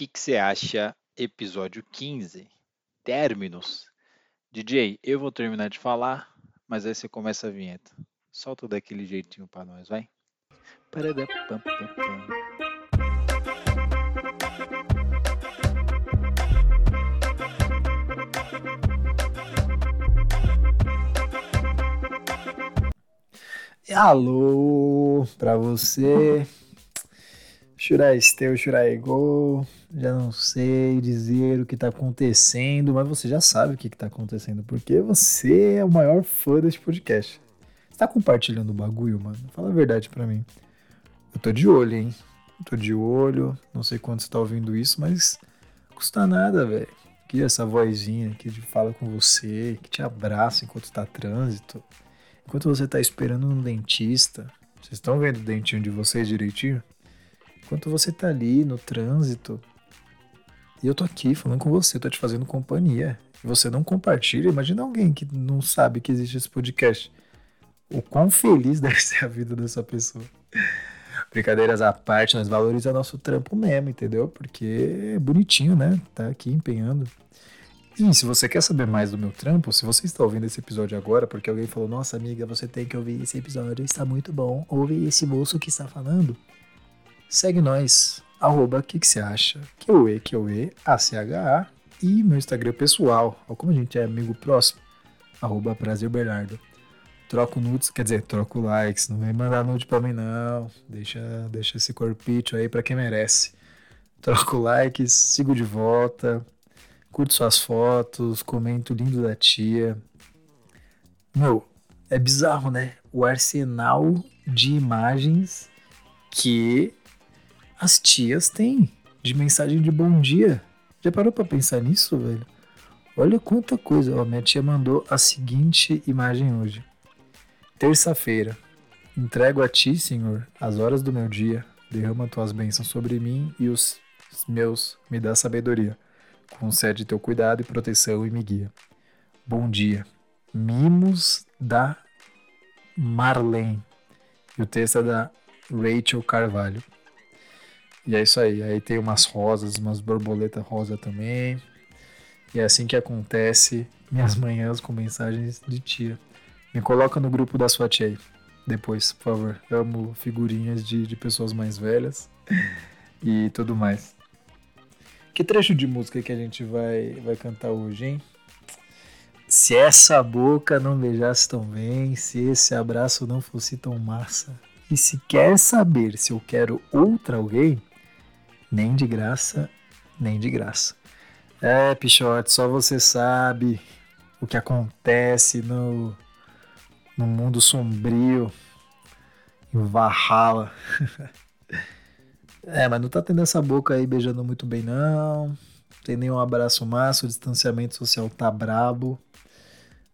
que que você acha episódio 15? Términos. DJ, eu vou terminar de falar, mas aí você começa a vinheta. Solta daquele jeitinho pra nós, vai. Alô pra você. Shuraisteu, Shuraigol. Já não sei dizer o que tá acontecendo, mas você já sabe o que, que tá acontecendo, porque você é o maior fã desse podcast. Você tá compartilhando o bagulho, mano? Fala a verdade pra mim. Eu tô de olho, hein? Eu tô de olho. Não sei quando você tá ouvindo isso, mas custa nada, velho. Que essa vozinha que fala com você, que te abraça enquanto tá trânsito. Enquanto você está esperando um dentista, vocês estão vendo o dentinho de vocês direitinho? Enquanto você está ali no trânsito, e eu tô aqui falando com você, tô te fazendo companhia, e você não compartilha, imagina alguém que não sabe que existe esse podcast. O quão feliz deve ser a vida dessa pessoa. Brincadeiras à parte, nós valorizamos nosso trampo mesmo, entendeu? Porque é bonitinho, né? Tá aqui empenhando. Sim, se você quer saber mais do meu trampo, se você está ouvindo esse episódio agora, porque alguém falou, nossa amiga, você tem que ouvir esse episódio, está muito bom, ouve esse moço que está falando, segue nós, arroba que que você acha, que o E, que o E, A-C-H-A, e meu Instagram pessoal, ó, como a gente é amigo próximo, arroba Prazer Bernardo. Troco nudes, quer dizer, troco likes, não vem mandar nude pra mim não, deixa, deixa esse corpite aí pra quem merece. Troco likes, sigo de volta, curto suas fotos, comento lindo da tia. Meu, é bizarro, né? O arsenal de imagens que as tias têm de mensagem de bom dia. Já parou pra pensar nisso, velho? Olha quanta coisa. Ó, minha tia mandou a seguinte imagem hoje. Terça-feira. Entrego a ti, Senhor, as horas do meu dia. Derrama tuas bênçãos sobre mim e os meus me dá sabedoria concede teu cuidado e proteção e me guia. Bom dia. Mimos da Marlene. E o texto é da Rachel Carvalho. E é isso aí. Aí tem umas rosas, umas borboletas rosa também. E é assim que acontece minhas manhãs com mensagens de tia. Me coloca no grupo da sua tia aí. Depois, por favor. Amo figurinhas de, de pessoas mais velhas e tudo mais. Que trecho de música que a gente vai, vai cantar hoje, hein? Se essa boca não beijasse tão bem, se esse abraço não fosse tão massa, e se quer saber se eu quero outra alguém, nem de graça, nem de graça. É, Pichote, só você sabe o que acontece no, no mundo sombrio, em Valhalla. É, mas não tá tendo essa boca aí beijando muito bem, não. Tem nenhum abraço massa, o distanciamento social tá brabo.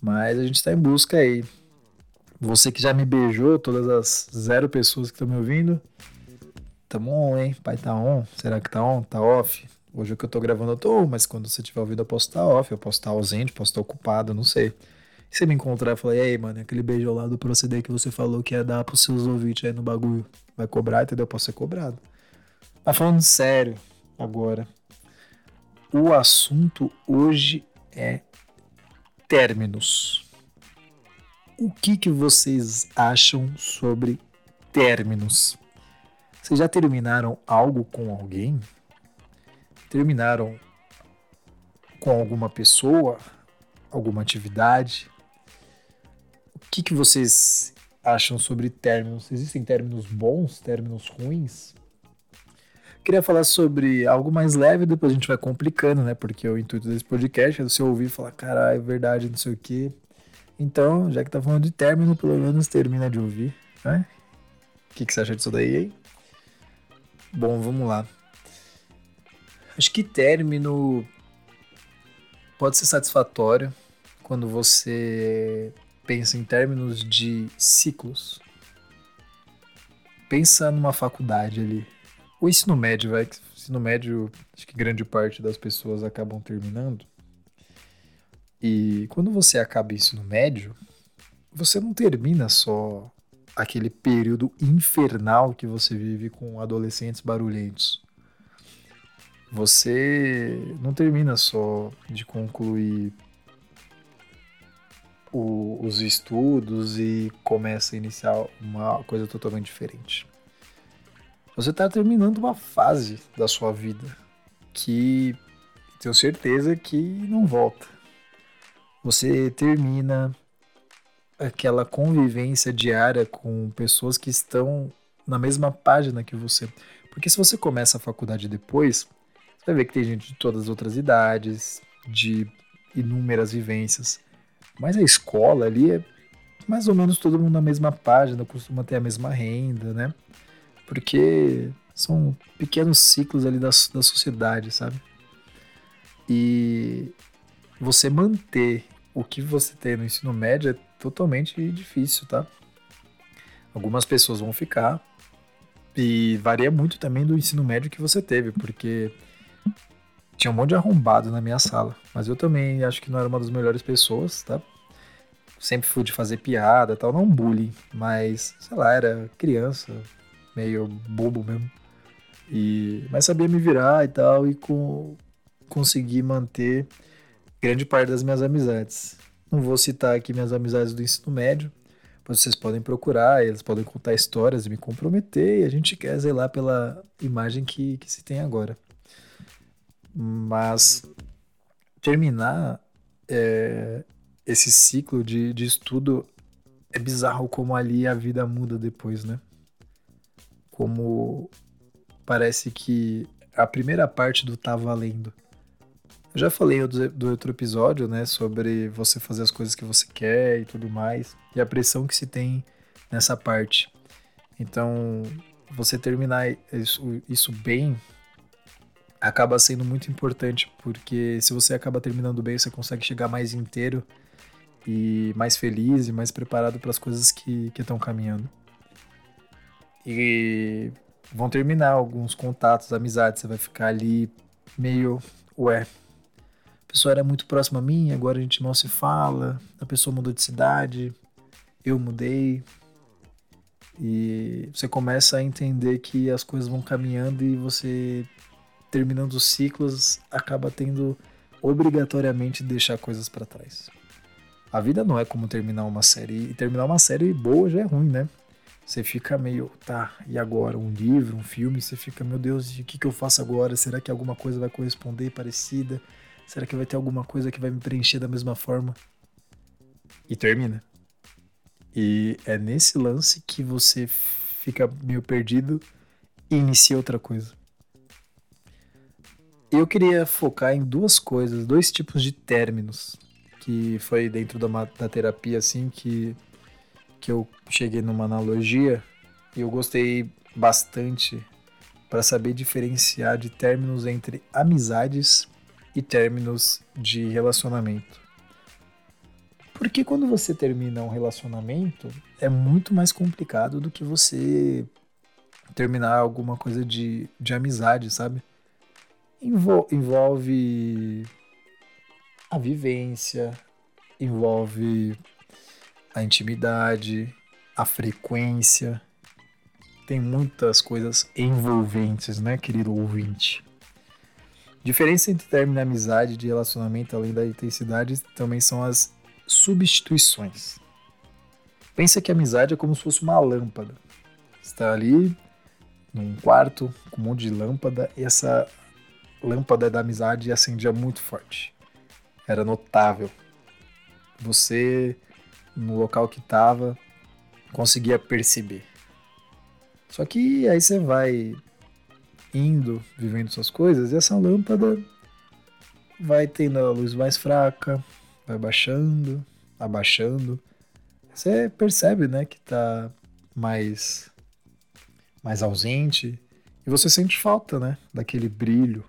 Mas a gente tá em busca aí. Você que já me beijou, todas as zero pessoas que estão me ouvindo. Tamo on, hein? Pai tá on. Será que tá on? Tá off? Hoje é que eu tô gravando, eu tô, mas quando você tiver ouvido, eu posso estar tá off, eu posso estar tá ausente, posso estar tá ocupado, não sei. E você me encontrar e falar, e aí, mano, aquele beijo lá do proceder que você falou que ia dar pros seus ouvintes aí no bagulho, vai cobrar, entendeu? Posso ser cobrado. Mas falando sério agora, o assunto hoje é términos. O que, que vocês acham sobre términos? Vocês já terminaram algo com alguém? Terminaram com alguma pessoa? Alguma atividade? O que, que vocês acham sobre términos? Existem términos bons, términos ruins? Queria falar sobre algo mais leve, depois a gente vai complicando, né? Porque o intuito desse podcast é você ouvir e falar, caralho, é verdade, não sei o quê. Então, já que tá falando de término, pelo menos termina de ouvir, né? O que, que você acha disso daí, hein? Bom, vamos lá. Acho que término pode ser satisfatório quando você pensa em termos de ciclos. Pensa numa faculdade ali o ensino médio, vai. Ensino médio, acho que grande parte das pessoas acabam terminando. E quando você acaba o ensino médio, você não termina só aquele período infernal que você vive com adolescentes barulhentos. você não termina só de concluir o, os estudos e começa a iniciar uma coisa totalmente diferente. Você está terminando uma fase da sua vida que tenho certeza que não volta. Você termina aquela convivência diária com pessoas que estão na mesma página que você. Porque se você começa a faculdade depois, você vai ver que tem gente de todas as outras idades, de inúmeras vivências. Mas a escola ali é mais ou menos todo mundo na mesma página, costuma ter a mesma renda, né? Porque são pequenos ciclos ali da, da sociedade, sabe? E você manter o que você tem no ensino médio é totalmente difícil, tá? Algumas pessoas vão ficar e varia muito também do ensino médio que você teve, porque tinha um monte de arrombado na minha sala, mas eu também acho que não era uma das melhores pessoas, tá? Sempre fui de fazer piada, tal, não bullying, mas sei lá, era criança, meio bobo mesmo. E mas sabia me virar e tal e com consegui manter grande parte das minhas amizades. Não vou citar aqui minhas amizades do ensino médio, mas vocês podem procurar, eles podem contar histórias e me comprometer, e a gente quer zelar pela imagem que, que se tem agora. Mas terminar é, esse ciclo de, de estudo é bizarro como ali a vida muda depois, né? Como parece que a primeira parte do tá valendo eu já falei do, outro episódio, né, sobre você fazer as coisas que você quer e tudo mais, e a pressão que se tem nessa parte. Então, você terminar isso, isso bem acaba sendo muito importante, porque se você acaba terminando bem, você consegue chegar mais inteiro e mais feliz e mais preparado para as coisas que estão caminhando. E vão terminar alguns contatos, amizades, você vai ficar ali meio, ué, a pessoa era muito próxima a mim, agora a gente mal se fala, a pessoa mudou de cidade, eu mudei. E você começa a entender que as coisas vão caminhando e você, terminando os ciclos, acaba tendo obrigatoriamente deixar coisas para trás. A vida não é como terminar uma série. E terminar uma série boa já é ruim, né? Você fica meio, tá, e agora? Um livro, um filme, você fica, meu Deus, o que, que eu faço agora? Será que alguma coisa vai corresponder parecida? Será que vai ter alguma coisa que vai me preencher da mesma forma? E termina. E é nesse lance que você fica meio perdido e inicia outra coisa. Eu queria focar em duas coisas, dois tipos de términos, que foi dentro da, da terapia assim que, que eu cheguei numa analogia e eu gostei bastante para saber diferenciar de términos entre amizades e términos de relacionamento. Porque quando você termina um relacionamento, é muito mais complicado do que você terminar alguma coisa de, de amizade, sabe? Envol envolve a vivência, envolve a intimidade, a frequência. Tem muitas coisas envolventes, né, querido ouvinte? Diferença entre término e amizade de relacionamento, além da intensidade, também são as substituições. Pensa que a amizade é como se fosse uma lâmpada. Está ali num quarto com um monte de lâmpada e essa lâmpada da amizade acendia muito forte. Era notável. Você, no local que estava, conseguia perceber. Só que aí você vai indo, vivendo suas coisas, e essa lâmpada vai tendo a luz mais fraca, vai baixando, abaixando. Você percebe, né, que tá mais mais ausente e você sente falta, né, daquele brilho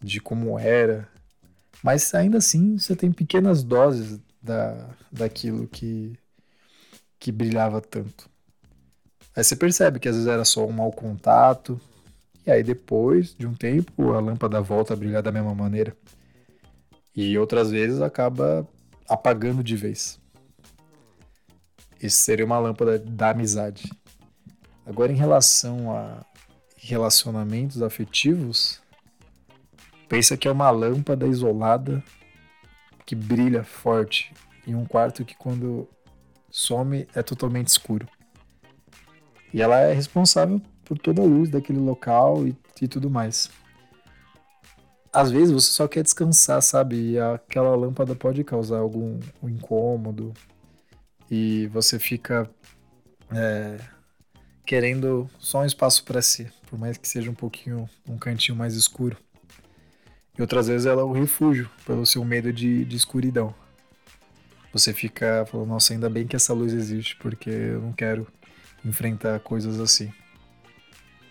de como era. Mas ainda assim, você tem pequenas doses da, daquilo que que brilhava tanto. Aí você percebe que às vezes era só um mau contato, e aí depois de um tempo a lâmpada volta a brilhar da mesma maneira. E outras vezes acaba apagando de vez. Isso seria uma lâmpada da amizade. Agora em relação a relacionamentos afetivos, Pensa que é uma lâmpada isolada que brilha forte em um quarto que quando some é totalmente escuro. E ela é responsável por toda a luz daquele local e, e tudo mais. Às vezes você só quer descansar, sabe? E aquela lâmpada pode causar algum um incômodo e você fica é, querendo só um espaço para si, por mais que seja um pouquinho um cantinho mais escuro. E outras vezes ela é o refúgio pelo seu medo de, de escuridão. Você fica falando, nossa, ainda bem que essa luz existe, porque eu não quero enfrentar coisas assim.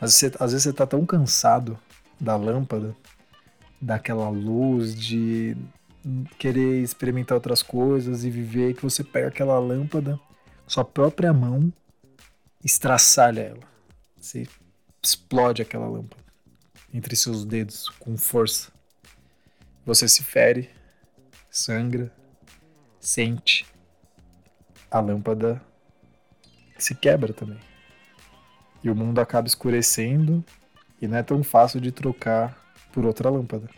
Às vezes você tá tão cansado da lâmpada, daquela luz, de querer experimentar outras coisas e viver, que você pega aquela lâmpada, sua própria mão, estraçalha ela. Você explode aquela lâmpada entre seus dedos com força. Você se fere, sangra, sente. A lâmpada se quebra também. E o mundo acaba escurecendo e não é tão fácil de trocar por outra lâmpada.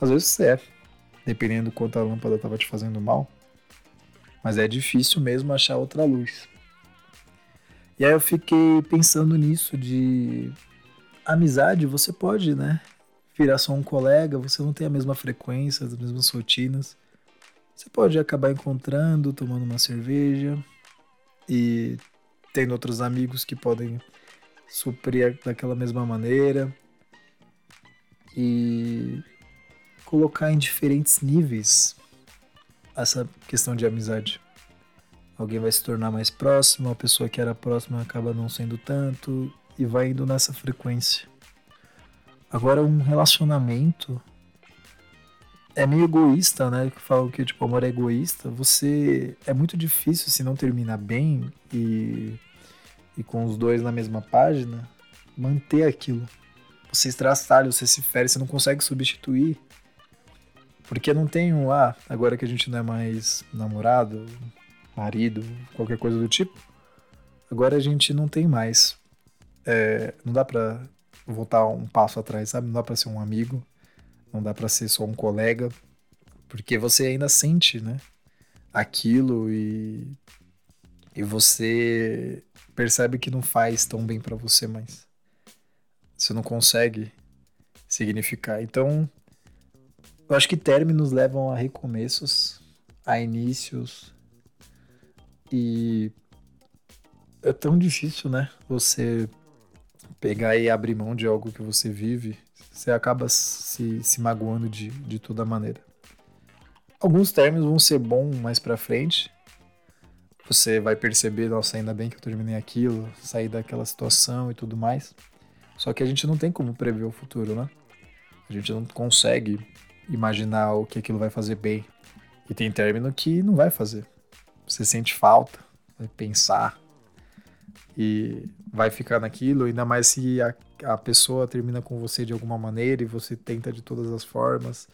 Às vezes é, dependendo do quanto a lâmpada estava te fazendo mal, mas é difícil mesmo achar outra luz. E aí eu fiquei pensando nisso de amizade, você pode, né, virar só um colega, você não tem a mesma frequência, as mesmas rotinas. Você pode acabar encontrando, tomando uma cerveja e tendo outros amigos que podem suprir daquela mesma maneira e colocar em diferentes níveis essa questão de amizade. Alguém vai se tornar mais próximo, a pessoa que era próxima acaba não sendo tanto e vai indo nessa frequência. Agora um relacionamento é meio egoísta, né? Que falam que tipo, amor é egoísta. Você é muito difícil se não termina bem e, e com os dois na mesma página manter aquilo. Você estraçalha, você se fere, você não consegue substituir. Porque não tem um, ah, agora que a gente não é mais namorado, marido, qualquer coisa do tipo, agora a gente não tem mais. É, não dá pra voltar um passo atrás, sabe? Não dá pra ser um amigo não dá para ser só um colega, porque você ainda sente, né, aquilo e e você percebe que não faz tão bem para você mais. Você não consegue significar. Então, eu acho que términos levam a recomeços, a inícios e é tão difícil, né? Você pegar e abrir mão de algo que você vive você acaba se, se magoando de, de toda maneira. Alguns términos vão ser bons mais pra frente. Você vai perceber, nossa, ainda bem que eu terminei aquilo, sair daquela situação e tudo mais. Só que a gente não tem como prever o futuro, né? A gente não consegue imaginar o que aquilo vai fazer bem. E tem término que não vai fazer. Você sente falta, vai pensar e vai ficar naquilo, ainda mais se a, a pessoa termina com você de alguma maneira e você tenta de todas as formas,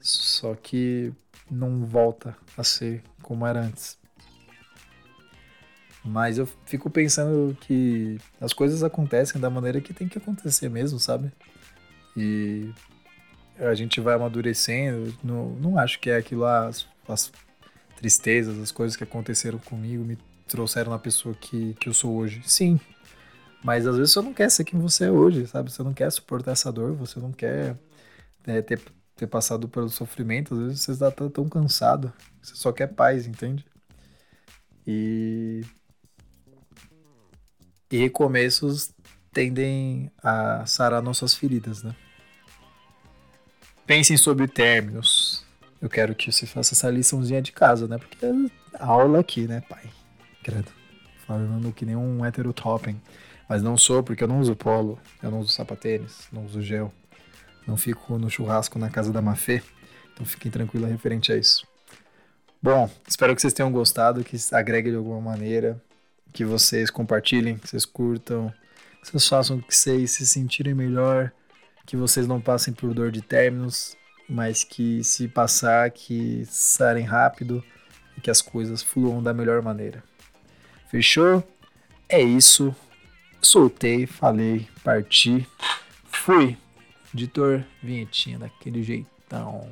só que não volta a ser como era antes. Mas eu fico pensando que as coisas acontecem da maneira que tem que acontecer mesmo, sabe? E a gente vai amadurecendo. Não, não acho que é aquilo lá, as, as tristezas, as coisas que aconteceram comigo me trouxeram na pessoa que, que eu sou hoje. Sim, mas às vezes você não quer ser quem você é hoje, sabe? Você não quer suportar essa dor, você não quer é, ter, ter passado pelo sofrimento. Às vezes você está tão, tão cansado, você só quer paz, entende? E. E recomeços tendem a sarar nossas feridas, né? Pensem sobre términos. Eu quero que você faça essa liçãozinha de casa, né? Porque é aula aqui, né, pai? Credo. Falando que nem um hétero topping. Mas não sou porque eu não uso polo, eu não uso sapatênis, não uso gel. Não fico no churrasco na casa da Mafê. Então fiquem tranquilos referente a isso. Bom, espero que vocês tenham gostado, que agregue de alguma maneira, que vocês compartilhem, que vocês curtam, que vocês façam que vocês se sentirem melhor, que vocês não passem por dor de términos, mas que se passar, que sarem rápido e que as coisas fluam da melhor maneira. Fechou? É isso soltei, falei, parti, fui. Editor, vinhetinha daquele jeitão.